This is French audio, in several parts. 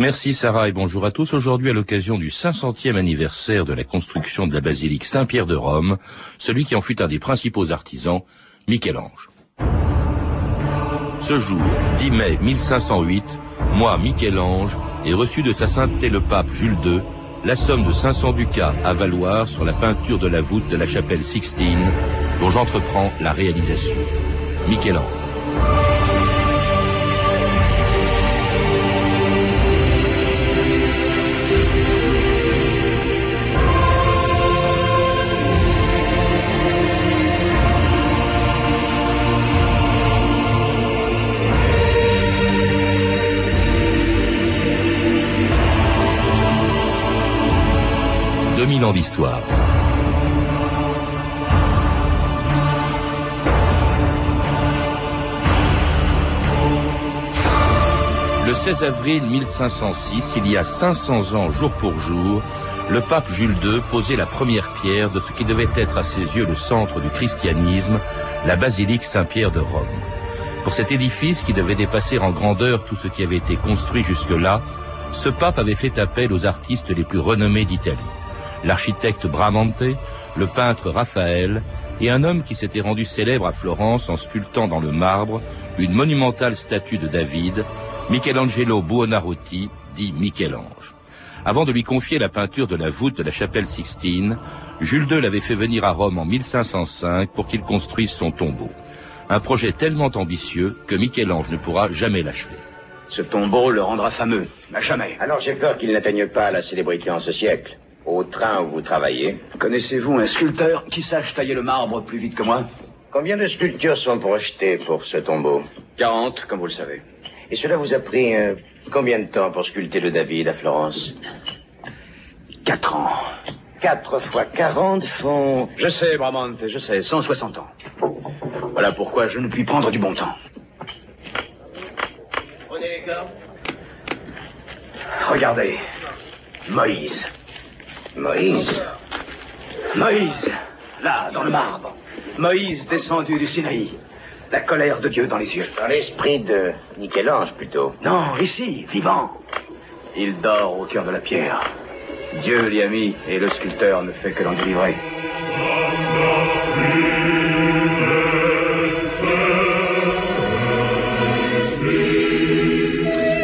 Merci Sarah et bonjour à tous. Aujourd'hui, à l'occasion du 500e anniversaire de la construction de la basilique Saint-Pierre de Rome, celui qui en fut un des principaux artisans, Michel-Ange. Ce jour, 10 mai 1508, moi, Michel-Ange, ai reçu de sa sainteté le pape Jules II la somme de 500 ducats à valoir sur la peinture de la voûte de la chapelle Sixtine, dont j'entreprends la réalisation. Michel-Ange. 2000 ans d'histoire. Le 16 avril 1506, il y a 500 ans jour pour jour, le pape Jules II posait la première pierre de ce qui devait être à ses yeux le centre du christianisme, la basilique Saint-Pierre de Rome. Pour cet édifice qui devait dépasser en grandeur tout ce qui avait été construit jusque-là, ce pape avait fait appel aux artistes les plus renommés d'Italie l'architecte Bramante, le peintre Raphaël et un homme qui s'était rendu célèbre à Florence en sculptant dans le marbre une monumentale statue de David, Michelangelo Buonarroti, dit Michel-Ange. Avant de lui confier la peinture de la voûte de la chapelle Sixtine, Jules II l'avait fait venir à Rome en 1505 pour qu'il construise son tombeau. Un projet tellement ambitieux que Michel-Ange ne pourra jamais l'achever. Ce tombeau le rendra fameux, à jamais. Alors j'ai peur qu'il n'atteigne pas la célébrité en ce siècle au train où vous travaillez. Connaissez-vous un sculpteur qui sache tailler le marbre plus vite que moi Combien de sculptures sont projetées pour ce tombeau 40, comme vous le savez. Et cela vous a pris euh, combien de temps pour sculpter le David à Florence Quatre ans. Quatre fois quarante font... Je sais, Bramante, je sais, 160 ans. Voilà pourquoi je ne puis prendre du bon temps. Prenez les. Regardez. Moïse. Moïse Moïse, là, dans le marbre. Moïse descendu du Sinaï. La colère de Dieu dans les yeux. Dans l'esprit de Michel-Ange, plutôt. Non, ici, vivant. Il dort au cœur de la pierre. Dieu l'y a mis et le sculpteur ne fait que l'en délivrer.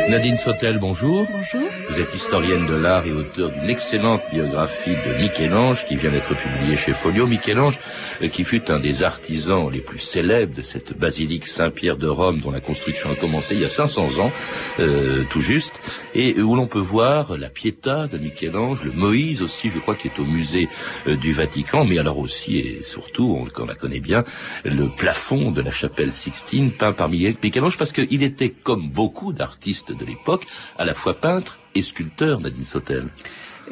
Nadine Sautel, bonjour. Bonjour. Vous êtes historienne de l'art et auteur d'une excellente biographie de Michel-Ange qui vient d'être publiée chez Folio. Michel-Ange, euh, qui fut un des artisans les plus célèbres de cette basilique Saint-Pierre de Rome dont la construction a commencé il y a 500 ans, euh, tout juste, et où l'on peut voir la Pietà de Michel-Ange, le Moïse aussi, je crois, qui est au musée euh, du Vatican, mais alors aussi et surtout, on, on la connaît bien, le plafond de la chapelle Sixtine peint par Michel-Ange parce qu'il était comme beaucoup d'artistes de l'époque, à la fois peintre et sculpteur, Nadine Sautel.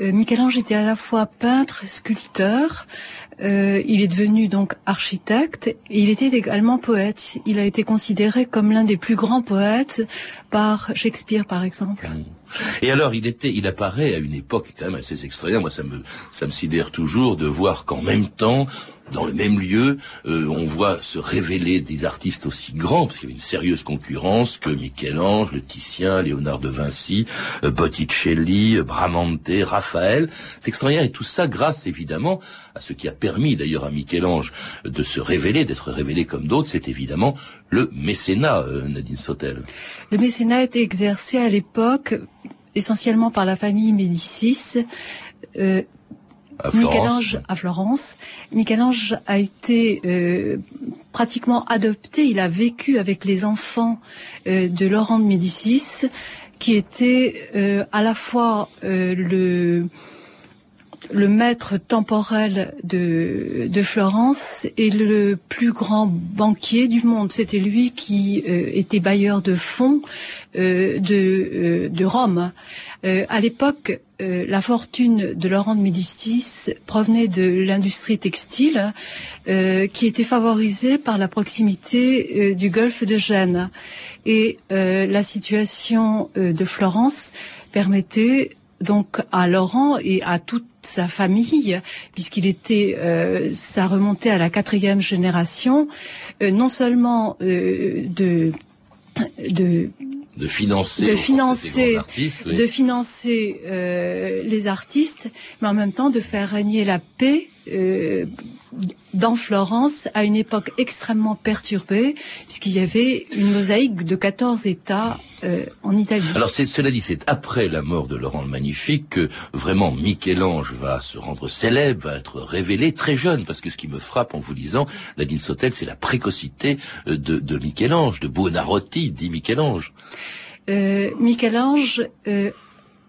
Euh, Michel-Ange était à la fois peintre, sculpteur. Euh, il est devenu donc architecte. Et il était également poète. Il a été considéré comme l'un des plus grands poètes par Shakespeare, par exemple. Mmh. Et alors, il était, il apparaît à une époque quand même assez extraordinaire. Moi, ça me, ça me sidère toujours de voir qu'en même temps, dans le même lieu, euh, on voit se révéler des artistes aussi grands, parce qu'il y avait une sérieuse concurrence, que Michel-Ange, le Titien, Léonard de Vinci, euh, Botticelli, euh, Bramante, Raphaël. C'est extraordinaire, et tout ça grâce évidemment à ce qui a permis d'ailleurs à Michel-Ange de se révéler, d'être révélé comme d'autres, c'est évidemment le mécénat, euh, Nadine Sautel. Le mécénat était exercé à l'époque essentiellement par la famille Médicis. Euh, Michel-Ange à Florence. Michel-Ange a été euh, pratiquement adopté. Il a vécu avec les enfants euh, de Laurent de Médicis, qui était euh, à la fois le le maître temporel de, de Florence et le plus grand banquier du monde. C'était lui qui euh, était bailleur de fonds euh, de, euh, de Rome. Euh, à l'époque, euh, la fortune de Laurent de Médicis provenait de l'industrie textile euh, qui était favorisée par la proximité du golfe de Gênes. Et la situation de Florence permettait donc à Laurent et à toute sa famille, puisqu'il était, euh, ça remontait à la quatrième génération, euh, non seulement euh, de de de financer, de financer, de financer euh, les artistes, mais en même temps de faire régner la paix euh, dans Florence à une époque extrêmement perturbée, puisqu'il y avait une mosaïque de 14 États euh, en Italie. Alors cela dit, c'est après la mort de Laurent le Magnifique que vraiment Michel-Ange va se rendre célèbre, va être révélé très jeune, parce que ce qui me frappe en vous lisant Nadine Sautel, c'est la précocité euh, de, de Michel-Ange, de Buonarroti, dit Michel-Ange. Euh, Michel-Ange euh,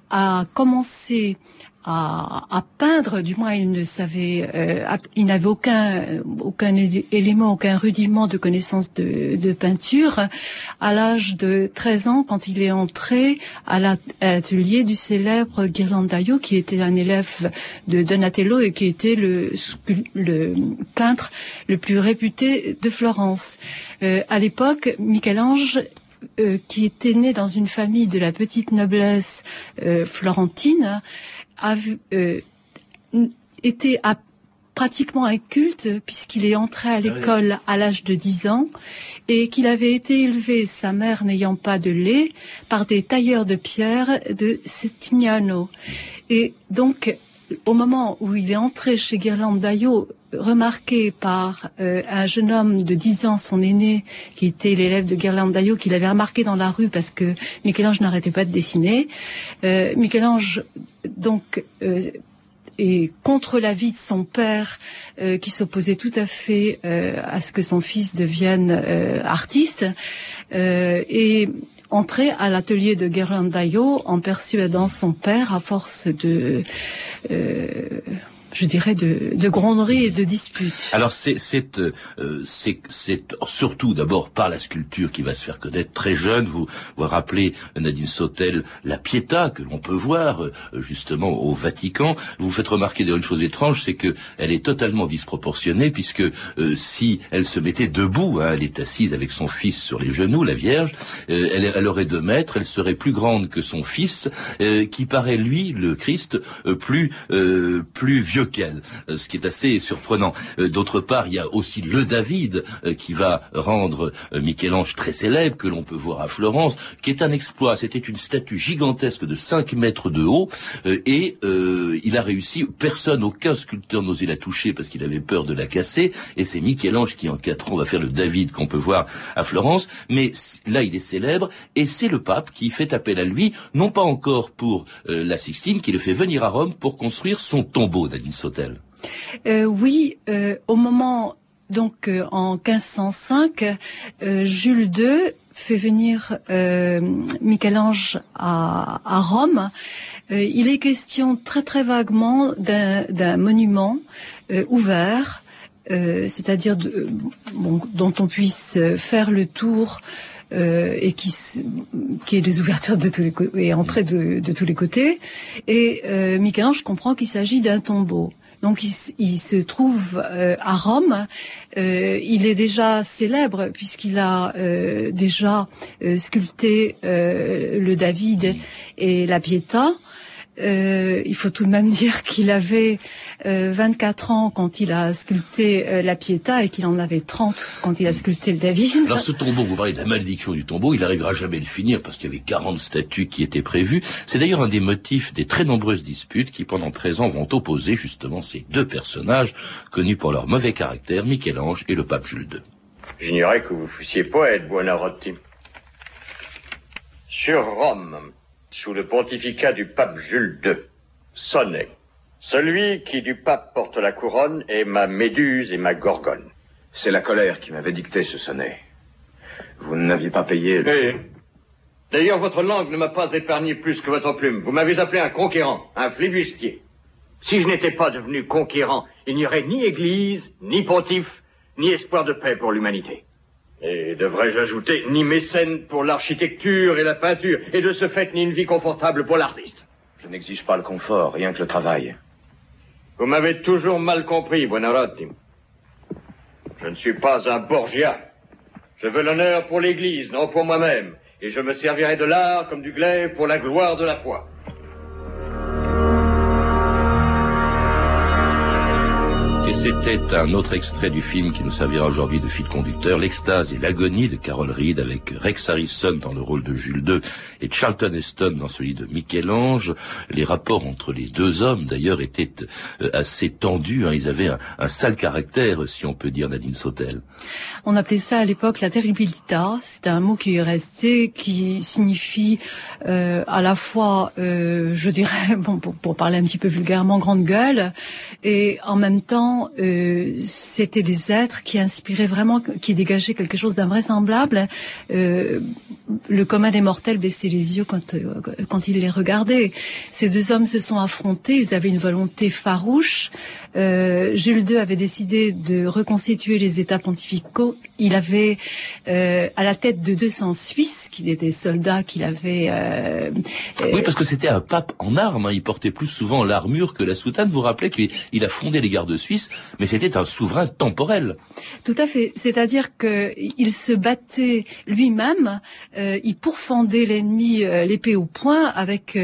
a commencé à, à, peindre, du moins il ne savait, euh, il n'avait aucun aucun élément, aucun rudiment de connaissance de, de peinture. À l'âge de 13 ans, quand il est entré à l'atelier du célèbre Ghirlandaio, qui était un élève de Donatello et qui était le, le peintre le plus réputé de Florence. Euh, à l'époque, Michel-Ange euh, qui était né dans une famille de la petite noblesse euh, florentine, a euh, été à pratiquement inculte puisqu'il est entré à ah l'école à l'âge de 10 ans et qu'il avait été élevé, sa mère n'ayant pas de lait, par des tailleurs de pierre de Settignano. Et donc, au moment où il est entré chez Ghirlandaio, remarqué par euh, un jeune homme de 10 ans, son aîné, qui était l'élève de Ghirlandaio, qu'il avait remarqué dans la rue parce que Michel-Ange n'arrêtait pas de dessiner. Euh, Michel-Ange, donc, euh, est contre l'avis de son père, euh, qui s'opposait tout à fait à ce que son fils devienne artiste, et entrer à l'atelier de Ghirlandaio en persuadant son père à force de je dirais, de, de gronderies et de disputes. Alors c'est euh, surtout d'abord par la sculpture qui va se faire connaître très jeune. Vous vous rappelez Nadine Sautel la Pietà que l'on peut voir euh, justement au Vatican. Vous faites remarquer d'ailleurs une chose étrange, c'est que elle est totalement disproportionnée puisque euh, si elle se mettait debout, hein, elle est assise avec son fils sur les genoux, la Vierge, elle, elle, aurait deux mètres, elle serait plus grande que son fils, qui paraît lui, le Christ, plus plus vieux euh, ce qui est assez surprenant. Euh, d'autre part, il y a aussi le David euh, qui va rendre Michel-Ange très célèbre, que l'on peut voir à Florence, qui est un exploit. C'était une statue gigantesque de 5 mètres de haut, et il a réussi, personne, aucun sculpteur n'osait la toucher parce qu'il avait peur de la casser, et c'est Michel-Ange qui en 4 ans va faire le David qu'on peut voir à Florence, mais là il est célèbre, et c'est le pape qui fait appel à lui, non pas encore pour la Sixtine, qui le fait venir à Rome pour construire son tombeau Euh, Oui, euh, au moment donc euh, en 1505, Jules II fait venir Michel-Ange à, Rome. il est question très très vaguement d'un monument ouvert, c'est-à-dire dont on puisse faire le tour et qui qui est des ouvertures de tous les et entrées de, de tous les côtés. Et euh, Michel-Ange comprend qu'il s'agit d'un tombeau. Donc il, se trouve euh, à Rome. Euh, il est déjà célèbre puisqu'il a euh, déjà euh, sculpté le David et la Pietà. Il faut tout de même dire qu'il avait 24 ans quand il a sculpté la Pietà et qu'il en avait 30 quand il a sculpté le David. Alors ce tombeau, vous parlez de la malédiction du tombeau, il n'arrivera jamais à le finir parce qu'il y avait 40 statues qui étaient prévues. C'est d'ailleurs un des motifs des très nombreuses disputes qui pendant 13 ans vont opposer justement ces deux personnages connus pour leur mauvais caractère, Michel-Ange et le pape Jules II. J'ignorais que vous fussiez poète, Buonarroti. Sur Rome, sous le pontificat du pape Jules II, sonnet celui qui du pape porte la couronne est ma méduse et ma gorgone. C'est la colère qui m'avait dicté ce sonnet. Vous n'aviez pas payé. Le... D'ailleurs, votre langue ne m'a pas épargné plus que votre plume. Vous m'avez appelé un conquérant, un flibustier. Si je n'étais pas devenu conquérant, il n'y aurait ni église, ni pontife, ni espoir de paix pour l'humanité. Et devrais-je ajouter, ni mécène pour l'architecture et la peinture, et de ce fait, ni une vie confortable pour l'artiste. Je n'exige pas le confort, rien que le travail. Vous m'avez toujours mal compris, Buonarroti. Je ne suis pas un Borgia. Je veux l'honneur pour l'Église, non pour moi-même. Et je me servirai de l'art comme du glaive pour la gloire de la foi. C'était un autre extrait du film qui nous servira aujourd'hui de fil conducteur, l'extase et l'agonie de Carol Reed avec Rex Harrison dans le rôle de Jules II et Charlton Heston dans celui de Michel-Ange. Les rapports entre les deux hommes d'ailleurs étaient euh, assez tendus, hein. ils avaient un, sale caractère si on peut dire Nadine Sautel. On appelait ça à l'époque la terribilita, c'est un mot qui est resté, qui signifie euh, à la fois, euh, je dirais, bon pour, pour parler un petit peu vulgairement, grande gueule, et en même temps euh, c'était des êtres qui inspiraient vraiment, qui dégageaient quelque chose d'invraisemblable. Euh, le commun des mortels baissait les yeux quand, euh, quand il les regardait. Ces deux hommes se sont affrontés, ils avaient une volonté farouche. Euh, Jules II avait décidé de reconstituer les États pontificaux. Il avait euh, à la tête de 200 Suisses, qui étaient des soldats qu'il avait... Euh, oui, parce que c'était un pape en armes. Hein. Il portait plus souvent l'armure que la soutane. Vous rappelez qu'il a fondé les gardes suisses, mais c'était un souverain temporel. Tout à fait. C'est-à-dire qu'il se battait lui-même, il pourfendait l'ennemi l'épée au poing avec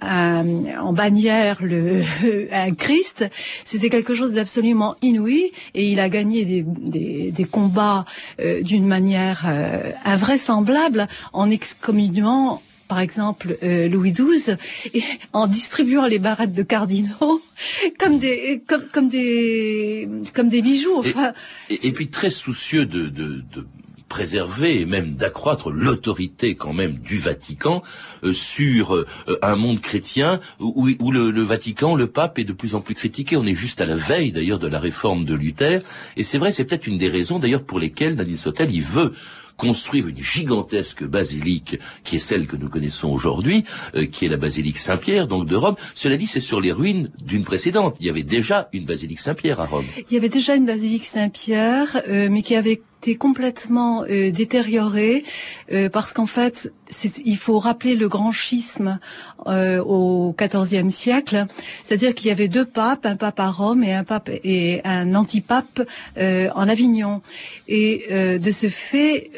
un, en bannière le, un Christ c'était quelque chose d'absolument inouï et il a gagné des, des, des combats euh, d'une manière euh, invraisemblable en excommuniant par exemple euh, Louis XII, et en distribuant les barrettes de cardinaux comme des comme, comme des comme des bijoux. Enfin, et, et, puis très soucieux de, de, de préserver et même d'accroître l'autorité quand même du Vatican euh, sur euh, un monde chrétien où, le, Vatican, le pape est de plus en plus critiqué. On est juste à la veille d'ailleurs de la réforme de Luther et c'est vrai, c'est peut-être une des raisons d'ailleurs pour lesquelles Nadine Sotel il veut construire une gigantesque basilique qui est celle que nous connaissons aujourd'hui, euh, qui est la basilique Saint-Pierre, donc de Rome. Cela dit, c'est sur les ruines d'une précédente. Il y avait déjà une basilique Saint-Pierre à Rome. Il y avait déjà une basilique Saint-Pierre, mais qui avait été complètement euh, détérioré euh, parce qu'en fait, il faut rappeler le grand schisme euh, au XIVe siècle, c'est-à-dire qu'il y avait deux papes, un pape à Rome et un pape et un antipape en Avignon. Et de ce fait,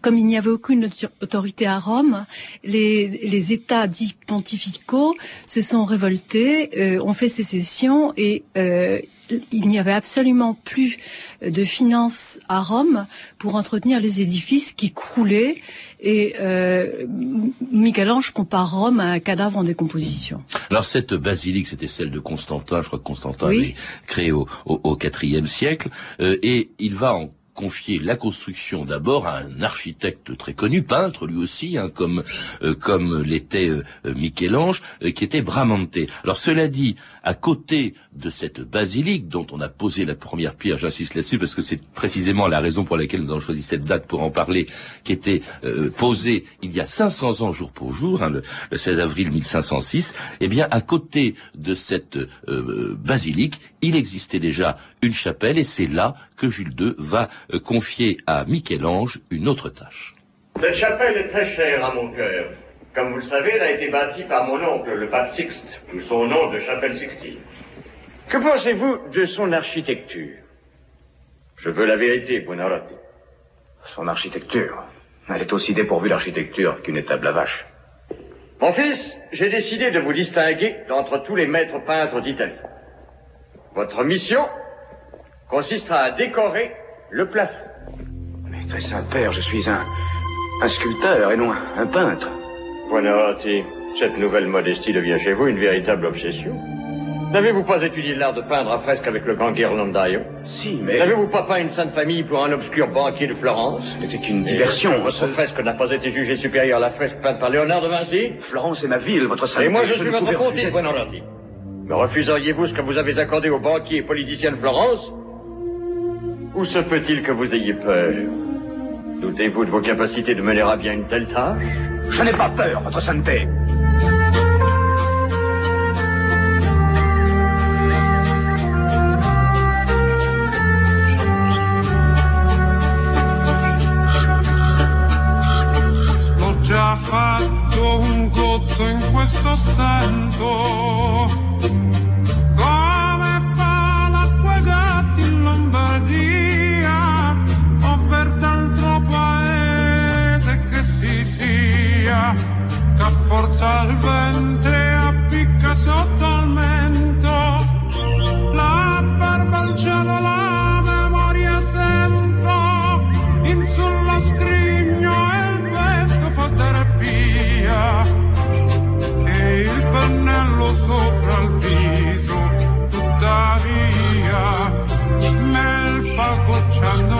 comme il n'y avait aucune autorité à Rome, les États dits pontificaux se sont révoltés, ont fait sécession et il n'y avait absolument plus de finances à Rome pour entretenir les édifices qui croulaient et euh, Michel-Ange compare Rome à un cadavre en décomposition. Alors cette basilique, c'était celle de Constantin, je crois que Constantin oui. créée au, au, IVe siècle, euh, et il va en confier la construction d'abord à un architecte très connu, peintre lui aussi, hein, comme euh, comme l'était euh, Michel-Ange, euh, qui était Bramante. Alors cela dit, à côté de cette basilique dont on a posé la première pierre, j'insiste là-dessus parce que c'est précisément la raison pour laquelle nous avons choisi cette date pour en parler, qui était posée il y a 500 ans jour pour jour, hein, le, 16 avril 1506. Eh bien, à côté de cette basilique, il existait déjà une chapelle et c'est là que Jules II va euh, confier à Michel-Ange une autre tâche. Cette chapelle est très chère à mon cœur. Comme vous le savez, elle a été bâtie par mon oncle, le pape Sixte, d'où son nom de chapelle Sixtine. Que pensez-vous de son architecture? Je veux la vérité, Buonarroti. Son architecture? Elle est aussi dépourvue d'architecture qu'une étable à vache. Mon fils, j'ai décidé de vous distinguer d'entre tous les maîtres peintres d'Italie. Votre mission? Consistera à décorer le plafond. Mais très Saint-Père, je suis un, un sculpteur et non un, peintre. Buonarroti, cette nouvelle modestie devient chez vous une véritable obsession. N'avez-vous pas étudié l'art de peindre à fresque avec le grand Ghirlandaio Si, mais... N'avez-vous pas peint une sainte famille pour un obscur banquier de Florence? Ce n'était qu'une diversion. votre fresque n'a pas été jugée supérieure à la fresque peinte par Léonard de Vinci? Florence est ma ville, votre sainteté. Et moi, je, suis votre pontife, Buonarroti. Me refuseriez-vous ce que vous avez accordé au banquier et politicien de Florence? Ou se peut-il que vous ayez peur Doutez-vous de vos capacités de mener à bien une telle tâche Je n'ai pas peur, votre sainteté. fatto un gozzo in questo stento forza al ventre appicca sotto al mento. La barba al cielo la memoria sento. In sullo scrigno e il vento fa terapia. E il pennello sopra il viso tuttavia nel fa gocciando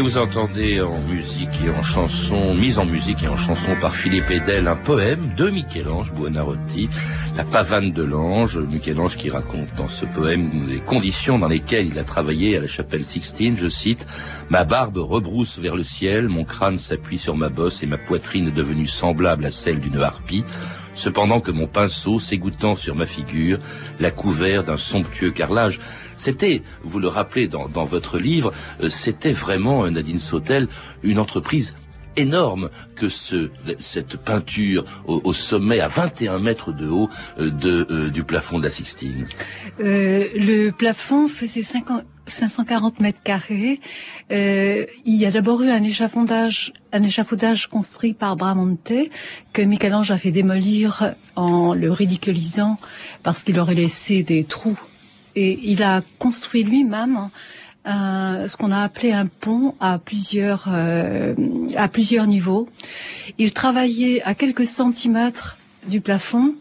Et vous entendez en musique et en chanson, mise en musique et en chanson par Philippe Edel, un poème de Michel-Ange Buonarroti, La pavane de l'ange. Michel-Ange qui raconte dans ce poème les conditions dans lesquelles il a travaillé à la chapelle Sixtine. Je cite, Ma barbe rebrousse vers le ciel, mon crâne s'appuie sur ma bosse et ma poitrine est devenue semblable à celle d'une harpie cependant que mon pinceau, s'égouttant sur ma figure, l'a couvert d'un somptueux carrelage. C'était, vous le rappelez dans, votre livre, euh, c'était vraiment, euh, Nadine Sautel, une entreprise énorme que ce, cette peinture au, sommet à 21 mètres de haut euh, de, du plafond de la Sixtine. le plafond faisait 50, 540 mètres carrés. Euh, il y a d'abord eu un échafaudage, un échafaudage construit par Bramonte que Michel-Ange a fait démolir en le ridiculisant parce qu'il aurait laissé des trous. Et il a construit lui-même ce qu'on a appelé un pont à plusieurs euh, à plusieurs niveaux. Il travaillait à quelques centimètres du plafond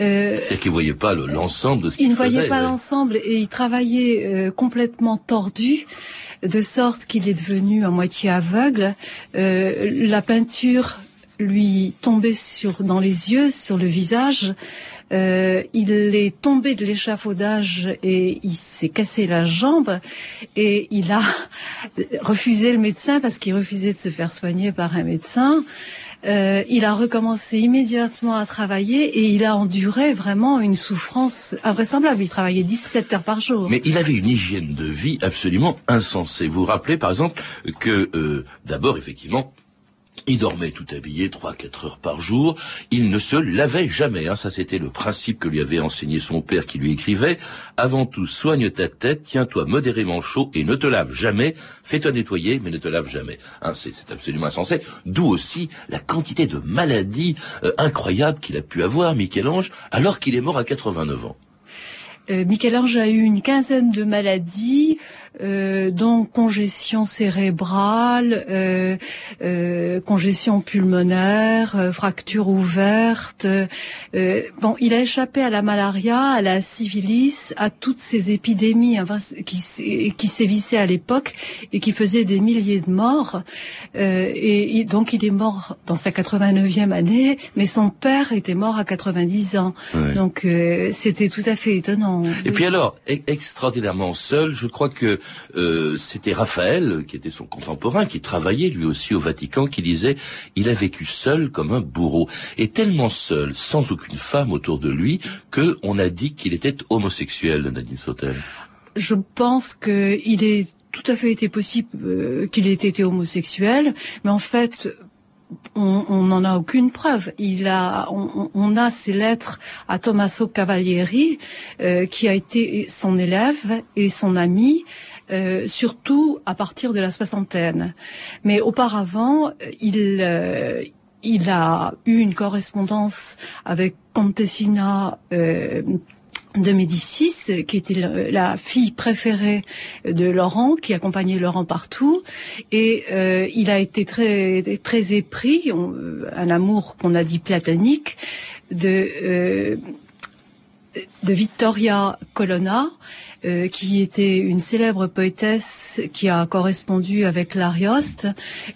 euh, C'est-à-dire qu'il ne voyait pas l'ensemble de ce qu'il faisait. Il ne voyait pas l'ensemble et il travaillait euh, complètement tordu, de sorte qu'il est devenu à moitié aveugle. Euh, la peinture lui tombait sur dans les yeux, sur le visage. Euh, il est tombé de l'échafaudage et il s'est cassé la jambe et il a refusé le médecin parce qu'il refusait de se faire soigner par un médecin. Euh, il a recommencé immédiatement à travailler et il a enduré vraiment une souffrance invraisemblable. Il travaillait 17 heures par jour. Mais il avait une hygiène de vie absolument insensée. Vous vous rappelez par exemple que euh, d'abord effectivement il dormait tout habillé, trois, quatre heures par jour. Il ne se lavait jamais. Hein. Ça, c'était le principe que lui avait enseigné son père qui lui écrivait. Avant tout, soigne ta tête, tiens-toi modérément chaud et ne te lave jamais. Fais-toi nettoyer, mais ne te lave jamais. Hein, c'est, absolument insensé. D'où aussi la quantité de maladies euh, incroyables qu'il a pu avoir, Michel-Ange, alors qu'il est mort à 89 ans. Euh, Michel-Ange a eu une quinzaine de maladies euh, donc congestion cérébrale, euh, euh, congestion pulmonaire, euh, fracture ouverte. Euh, bon, il a échappé à la malaria, à la syphilis, à toutes ces épidémies enfin, qui, qui sévissaient à l'époque et qui faisaient des milliers de morts. Et, et, donc il est mort dans sa 89e année, mais son père était mort à 90 ans. Donc c'était tout à fait étonnant. Et puis alors, e-, extraordinairement seul, je crois que euh, c'était Raphaël, qui était son contemporain, qui travaillait lui aussi au Vatican, qui disait il a vécu seul comme un bourreau, et tellement seul, sans aucune femme autour de lui, que on a dit qu'il était homosexuel, Nadine Sautel. Je pense qu'il est tout à fait été possible euh, qu'il ait été homosexuel, mais en fait, on n'en a aucune preuve. Il a, on, a ses lettres à Tommaso Cavalieri, euh, qui a été son élève et son ami. Euh, surtout à partir de la soixantaine. Mais auparavant, il, euh, il a eu une correspondance avec Contessina euh, de Médicis, qui était la, fille préférée de Laurent, qui accompagnait Laurent partout, et euh, il a été très très épris, un amour qu'on a dit platonique, de euh, de Vittoria Colonna, euh, qui était une célèbre poétesse qui a correspondu avec l'Arioste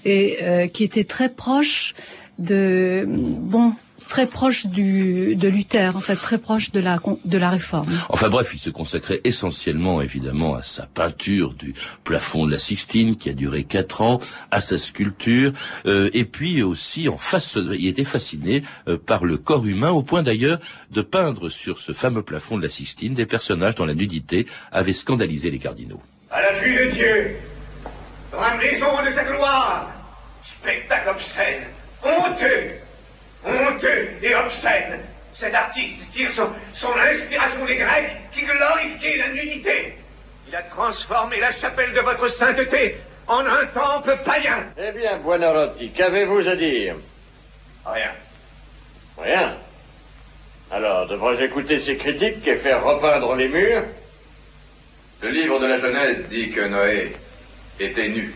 et qui était très proche de bon très proche du, de Luther, en fait, très proche de la, de la réforme. Enfin bref, il se consacrait essentiellement, évidemment, à sa peinture du plafond de la Sixtine, qui a duré quatre ans, à sa sculpture, euh, et puis aussi en face, il était fasciné euh, par le corps humain, au point d'ailleurs de peindre sur ce fameux plafond de la Sixtine des personnages dont la nudité avait scandalisé les cardinaux. À la vue de Dieu, dans la maison de sa gloire, spectacle obscène, honteux, honteux et obscène. Cet artiste tire son, inspiration des Grecs qui glorifiaient la nudité. Il a transformé la chapelle de votre sainteté en un temple païen. Eh bien, Buonarroti, qu'avez-vous à dire? Rien. Rien? Alors, devrais-je écouter ces critiques et faire repeindre les murs? Le livre de la Genèse dit que Noé était nu.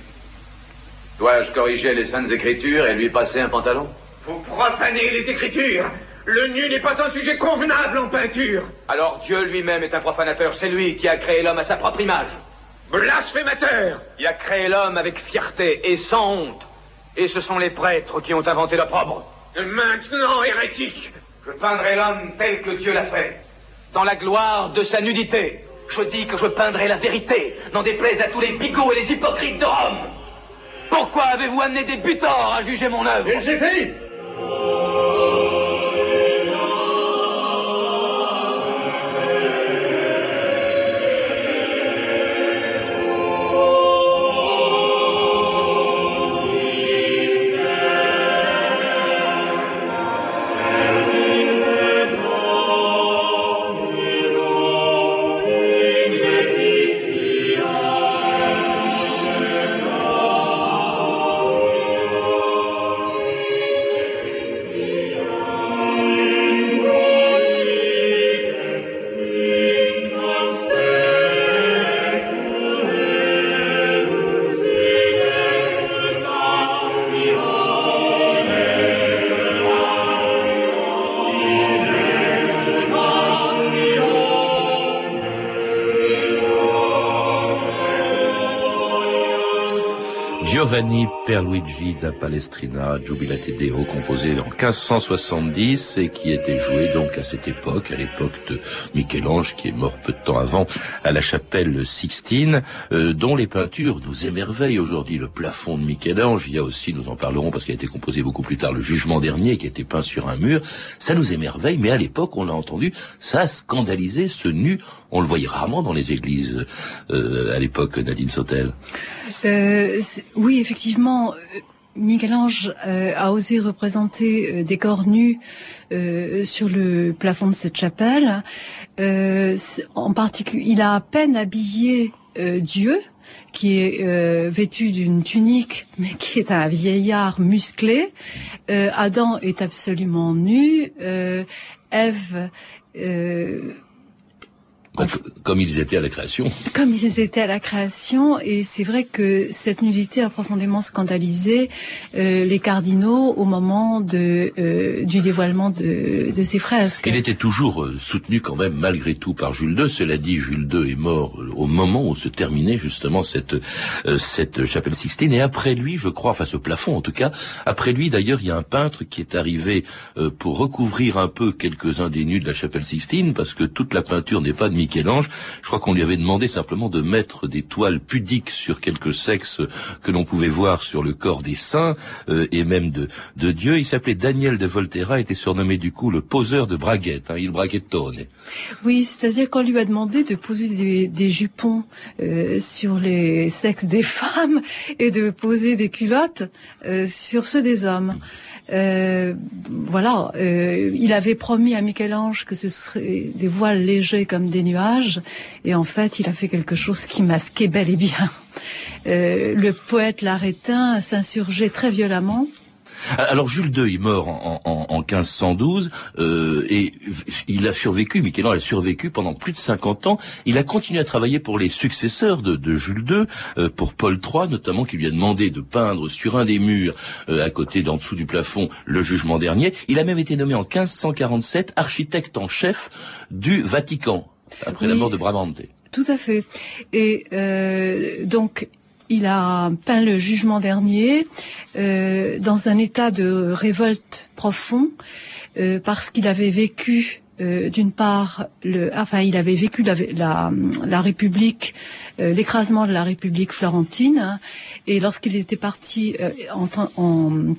Dois-je corriger les saintes écritures et lui passer un pantalon? Vous profanez les Écritures. Le nu n'est pas un sujet convenable en peinture. Alors Dieu lui-même est un profanateur. C'est lui qui a créé l'homme à sa propre image. Blasphémateur Il a créé l'homme avec fierté et sans honte. Et ce sont les prêtres qui ont inventé l'opprobre. Maintenant, hérétique Je peindrai l'homme tel que Dieu l'a fait, dans la gloire de sa nudité. Je dis que je peindrai la vérité, n'en déplaise à tous les bigots et les hypocrites de Rome. Pourquoi avez-vous amené des butors à juger mon œuvre? Música Perluigi da Palestrina, Jubilate Deo, composé en 1570 et qui était joué donc à cette époque, à l'époque de Michel-Ange, qui est mort peu de temps avant, à la chapelle Sixtine, euh, dont les peintures nous émerveillent aujourd'hui. Le plafond de Michel-Ange, il y a aussi, nous en parlerons parce qu'il a été composé beaucoup plus tard, le Jugement dernier, qui a été peint sur un mur. Ça nous émerveille, mais à l'époque, on l'a entendu, ça a scandalisé ce nu. On le voyait rarement dans les églises euh, à l'époque, Nadine Sautel. Euh, oui, effectivement, euh, Michel-Ange euh, a osé représenter euh, des corps nus sur le plafond de cette chapelle. En particulier, il a à peine habillé Dieu, qui est vêtu d'une tunique, mais qui est un vieillard musclé. Adam est absolument nu. Ève Bah, Comme ils étaient à la création. comme ils étaient à la création, et c'est vrai que cette nudité a profondément scandalisé euh, les cardinaux au moment de, euh, du dévoilement de, de ces fresques. Il était toujours euh, soutenu quand même malgré tout par Jules II. Cela dit, Jules II est mort euh, au moment où se terminait justement cette euh, cette chapelle Sixtine. Et après lui, je crois, enfin ce plafond en tout cas, après lui d'ailleurs, il y a un peintre qui est arrivé euh, pour recouvrir un peu quelques-uns des nus de la chapelle Sixtine, parce que toute la peinture n'est pas de Michel-Ange. Je crois qu'on lui avait demandé simplement de mettre des toiles pudiques sur quelques sexes que l'on pouvait voir sur le corps des saints euh, et même de, de Dieu. Il s'appelait Daniel de Volterra, était surnommé du coup le poseur de braguettes, hein, il braguettone. Oui, c'est-à-dire qu'on lui a demandé de poser des, des jupons euh, sur les sexes des femmes et de poser des culottes euh, sur ceux des hommes. Euh, voilà, euh, il avait promis à Michel-Ange que ce serait des voiles légers comme des nuages, et en fait, il a fait quelque chose qui masquait bel et bien. Euh, le poète Larétin s'insurgeait très violemment. Alors Jules II est mort en, en, en 1512 euh, et il a survécu, Michel-Ange a survécu pendant plus de 50 ans. Il a continué à travailler pour les successeurs de, de Jules II, euh, pour Paul III notamment, qui lui a demandé de peindre sur un des murs, euh, à côté d'en dessous du plafond, le jugement dernier. Il a même été nommé en 1547 architecte en chef du Vatican, après la mort de Bramante. Tout à fait. Et euh, donc, il a peint le jugement dernier euh, dans un état de révolte profond euh, parce qu'il avait vécu euh, d'une part, le, enfin, il avait vécu la, la, la République, euh, l'écrasement de la République florentine, hein, et lorsqu'il était parti euh, en, en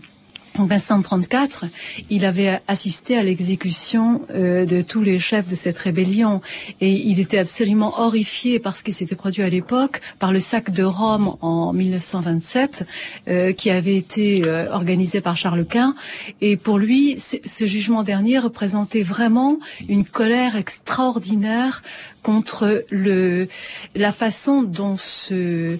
en 1534, il avait assisté à l'exécution euh, de tous les chefs de cette rébellion et il était absolument horrifié par ce qui s'était produit à l'époque, par le sac de Rome en 1927 euh, qui avait été euh, organisé par Charles Quint. Et pour lui, ce jugement dernier représentait vraiment une colère extraordinaire contre le la façon dont se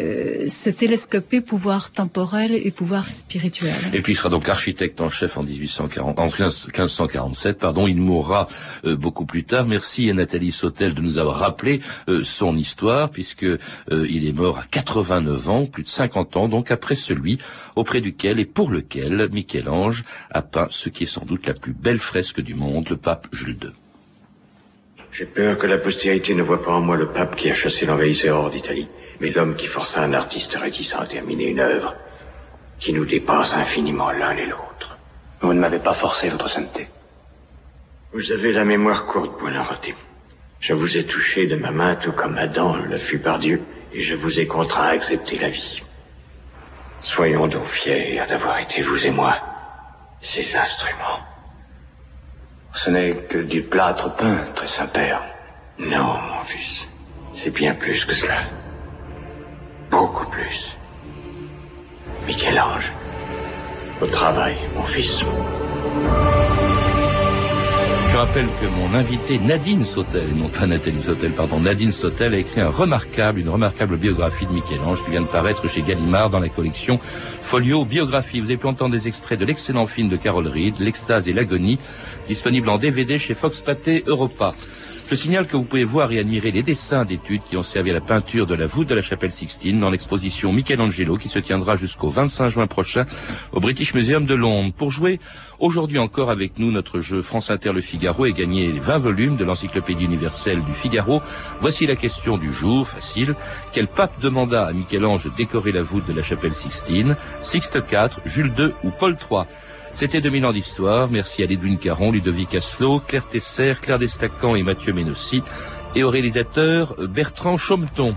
euh, se télescopait pouvoir temporel et pouvoir spirituel. Et puis il sera donc architecte en chef en 1840, en 15, 1547, pardon. Il mourra euh, beaucoup plus tard. Merci à Nathalie Sautel de nous avoir rappelé euh, son histoire, puisque euh, il est mort à 89 ans, plus de 50 ans, donc après celui auprès duquel et pour lequel Michel-Ange a peint ce qui est sans doute la plus belle fresque du monde, le pape Jules II. J'ai peur que la postérité ne voit pas en moi le pape qui a chassé l'envahisseur hors d'Italie, mais l'homme qui força un artiste réticent à terminer une œuvre qui nous dépasse infiniment l'un et l'autre. Vous ne m'avez pas forcé, votre sainteté. Vous avez la mémoire courte, Buonarroti. Je vous ai touché de ma main tout comme Adam le fut par Dieu, et je vous ai contraint à accepter la vie. Soyons donc fiers d'avoir été vous et moi ces instruments. Ce n'est que du plâtre peint, très Saint-Père. Non, mon fils. C'est bien plus que cela. Beaucoup plus. Michel-Ange, au travail, mon fils. Je rappelle que mon invité Nadine Sautel, non pas Nathalie Sautel, pardon, Nadine Sautel a écrit un remarquable, une remarquable biographie de Michel-Ange qui vient de paraître chez Gallimard dans la collection Folio Biographie. Vous avez pu entendre des extraits de l'excellent film de Carol Reed, L'extase et l'agonie, disponible en DVD chez Fox Pathé Europa. Je signale que vous pouvez voir et admirer les dessins d'études qui ont servi à la peinture de la voûte de la chapelle Sixtine dans l'exposition Michelangelo qui se tiendra jusqu'au 25 juin prochain au British Museum de Londres. Pour jouer aujourd'hui encore avec nous notre jeu France Inter Le Figaro et gagner les 20 volumes de l'encyclopédie universelle du Figaro, voici la question du jour, facile. Quel pape demanda à Michel-Ange de décorer la voûte de la chapelle Sixtine? Sixte IV, Jules II ou Paul III c'était 2000 ans d'histoire. Merci à Lédouine Caron, Ludovic Asselot, Claire Tesser, Claire Destacan et Mathieu Ménossi et au réalisateur Bertrand Chaumeton.